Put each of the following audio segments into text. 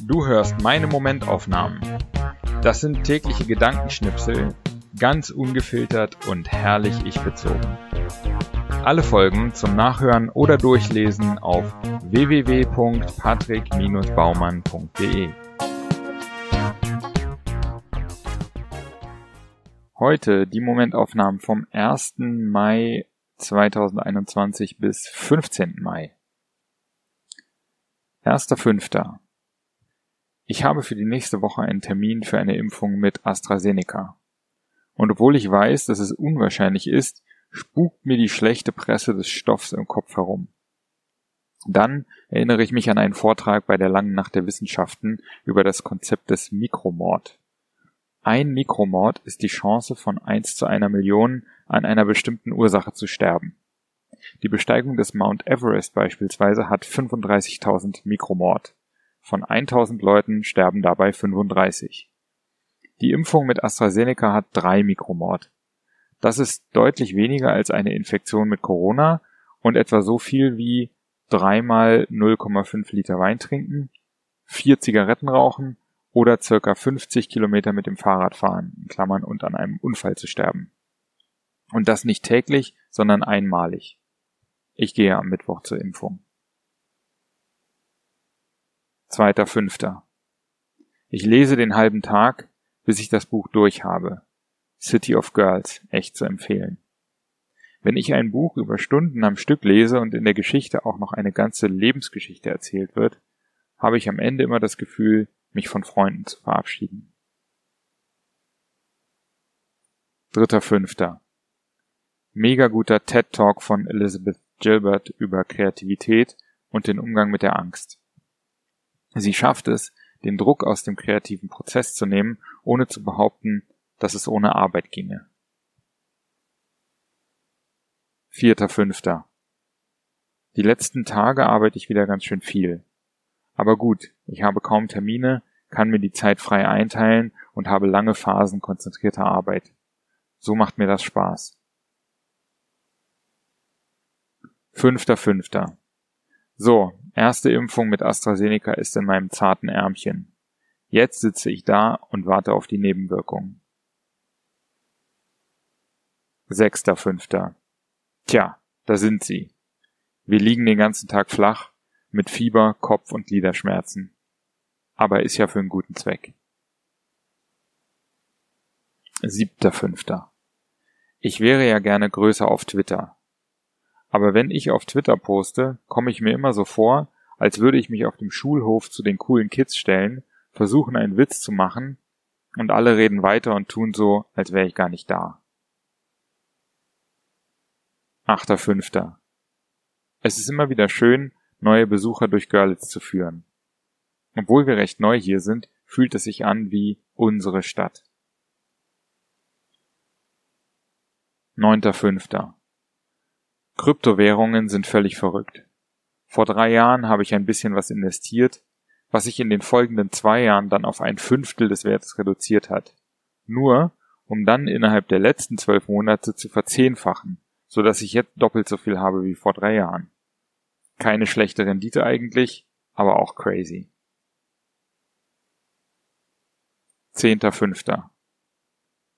Du hörst meine Momentaufnahmen. Das sind tägliche Gedankenschnipsel, ganz ungefiltert und herrlich ich bezogen. Alle Folgen zum Nachhören oder Durchlesen auf www.patrick-baumann.de. Heute die Momentaufnahmen vom 1. Mai 2021 bis 15. Mai. 1.5. Ich habe für die nächste Woche einen Termin für eine Impfung mit AstraZeneca. Und obwohl ich weiß, dass es unwahrscheinlich ist, spukt mir die schlechte Presse des Stoffs im Kopf herum. Dann erinnere ich mich an einen Vortrag bei der Langen Nacht der Wissenschaften über das Konzept des Mikromord. Ein Mikromord ist die Chance von 1 zu einer Million an einer bestimmten Ursache zu sterben. Die Besteigung des Mount Everest beispielsweise hat 35.000 Mikromord. Von 1000 Leuten sterben dabei 35. Die Impfung mit AstraZeneca hat drei Mikromord. Das ist deutlich weniger als eine Infektion mit Corona und etwa so viel wie dreimal 0,5 Liter Wein trinken, vier Zigaretten rauchen oder circa 50 Kilometer mit dem Fahrrad fahren, in Klammern und an einem Unfall zu sterben. Und das nicht täglich, sondern einmalig. Ich gehe am Mittwoch zur Impfung. Zweiter Fünfter. Ich lese den halben Tag, bis ich das Buch durch habe. City of Girls, echt zu empfehlen. Wenn ich ein Buch über Stunden am Stück lese und in der Geschichte auch noch eine ganze Lebensgeschichte erzählt wird, habe ich am Ende immer das Gefühl, mich von Freunden zu verabschieden. Dritter Fünfter. Mega guter TED Talk von Elizabeth Gilbert über Kreativität und den Umgang mit der Angst. Sie schafft es, den Druck aus dem kreativen Prozess zu nehmen, ohne zu behaupten, dass es ohne Arbeit ginge. Vierter Fünfter. Die letzten Tage arbeite ich wieder ganz schön viel. Aber gut, ich habe kaum Termine, kann mir die Zeit frei einteilen und habe lange Phasen konzentrierter Arbeit. So macht mir das Spaß. Fünfter Fünfter. So, erste Impfung mit AstraZeneca ist in meinem zarten Ärmchen. Jetzt sitze ich da und warte auf die Nebenwirkungen. Sechster Fünfter. Tja, da sind sie. Wir liegen den ganzen Tag flach, mit Fieber, Kopf- und Gliederschmerzen. Aber ist ja für einen guten Zweck. Siebter Fünfter. Ich wäre ja gerne größer auf Twitter. Aber wenn ich auf Twitter poste, komme ich mir immer so vor, als würde ich mich auf dem Schulhof zu den coolen Kids stellen, versuchen einen Witz zu machen, und alle reden weiter und tun so, als wäre ich gar nicht da. Achter Fünfter. Es ist immer wieder schön, neue Besucher durch Görlitz zu führen. Obwohl wir recht neu hier sind, fühlt es sich an wie unsere Stadt. Neunter Fünfter. Kryptowährungen sind völlig verrückt. Vor drei Jahren habe ich ein bisschen was investiert, was sich in den folgenden zwei Jahren dann auf ein Fünftel des Wertes reduziert hat. Nur, um dann innerhalb der letzten zwölf Monate zu verzehnfachen, so dass ich jetzt doppelt so viel habe wie vor drei Jahren. Keine schlechte Rendite eigentlich, aber auch crazy. Zehnter Fünfter.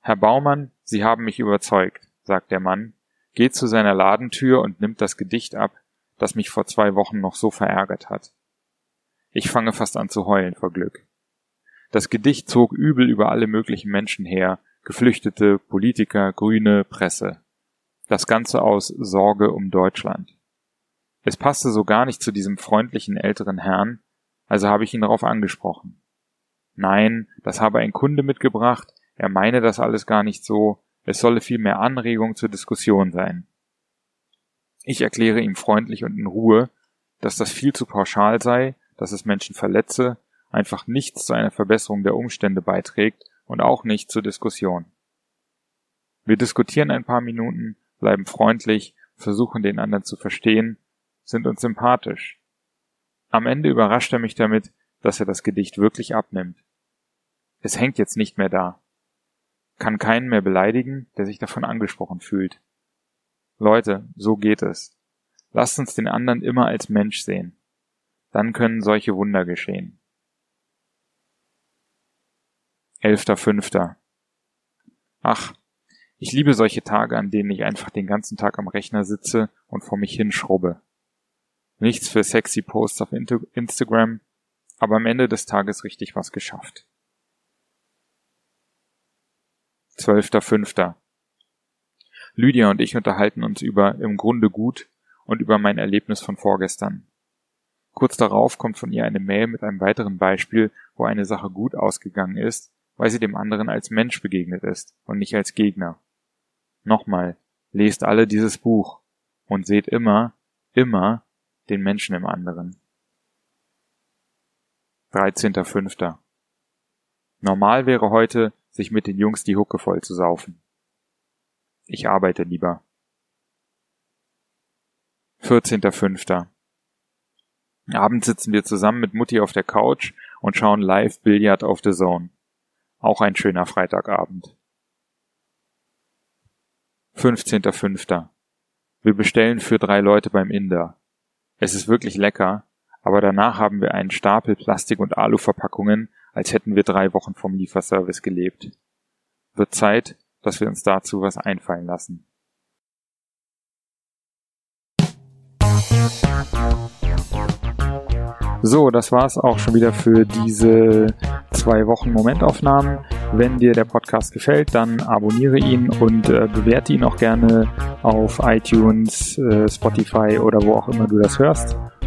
Herr Baumann, Sie haben mich überzeugt, sagt der Mann, geht zu seiner Ladentür und nimmt das Gedicht ab, das mich vor zwei Wochen noch so verärgert hat. Ich fange fast an zu heulen vor Glück. Das Gedicht zog übel über alle möglichen Menschen her, Geflüchtete, Politiker, Grüne, Presse. Das Ganze aus Sorge um Deutschland. Es passte so gar nicht zu diesem freundlichen älteren Herrn, also habe ich ihn darauf angesprochen. Nein, das habe ein Kunde mitgebracht, er meine das alles gar nicht so, es solle vielmehr Anregung zur Diskussion sein. Ich erkläre ihm freundlich und in Ruhe, dass das viel zu pauschal sei, dass es Menschen verletze, einfach nichts zu einer Verbesserung der Umstände beiträgt und auch nicht zur Diskussion. Wir diskutieren ein paar Minuten, bleiben freundlich, versuchen den anderen zu verstehen, sind uns sympathisch. Am Ende überrascht er mich damit, dass er das Gedicht wirklich abnimmt. Es hängt jetzt nicht mehr da kann keinen mehr beleidigen, der sich davon angesprochen fühlt. Leute, so geht es. Lasst uns den anderen immer als Mensch sehen. Dann können solche Wunder geschehen. 11.05. Ach, ich liebe solche Tage, an denen ich einfach den ganzen Tag am Rechner sitze und vor mich hinschrubbe. Nichts für sexy Posts auf Instagram, aber am Ende des Tages richtig was geschafft. 12.05. Lydia und ich unterhalten uns über im Grunde gut und über mein Erlebnis von vorgestern. Kurz darauf kommt von ihr eine Mail mit einem weiteren Beispiel, wo eine Sache gut ausgegangen ist, weil sie dem anderen als Mensch begegnet ist und nicht als Gegner. Nochmal, lest alle dieses Buch und seht immer, immer den Menschen im anderen. 13.05. Normal wäre heute, sich mit den Jungs die Hucke voll zu saufen. Ich arbeite lieber. 14.05. Abends sitzen wir zusammen mit Mutti auf der Couch und schauen live Billard auf The Zone. Auch ein schöner Freitagabend. 15.05. Wir bestellen für drei Leute beim Inder. Es ist wirklich lecker, aber danach haben wir einen Stapel Plastik- und Aluverpackungen, als hätten wir drei Wochen vom Lieferservice gelebt. Wird Zeit, dass wir uns dazu was einfallen lassen. So, das war's auch schon wieder für diese zwei Wochen Momentaufnahmen. Wenn dir der Podcast gefällt, dann abonniere ihn und äh, bewerte ihn auch gerne auf iTunes, äh, Spotify oder wo auch immer du das hörst.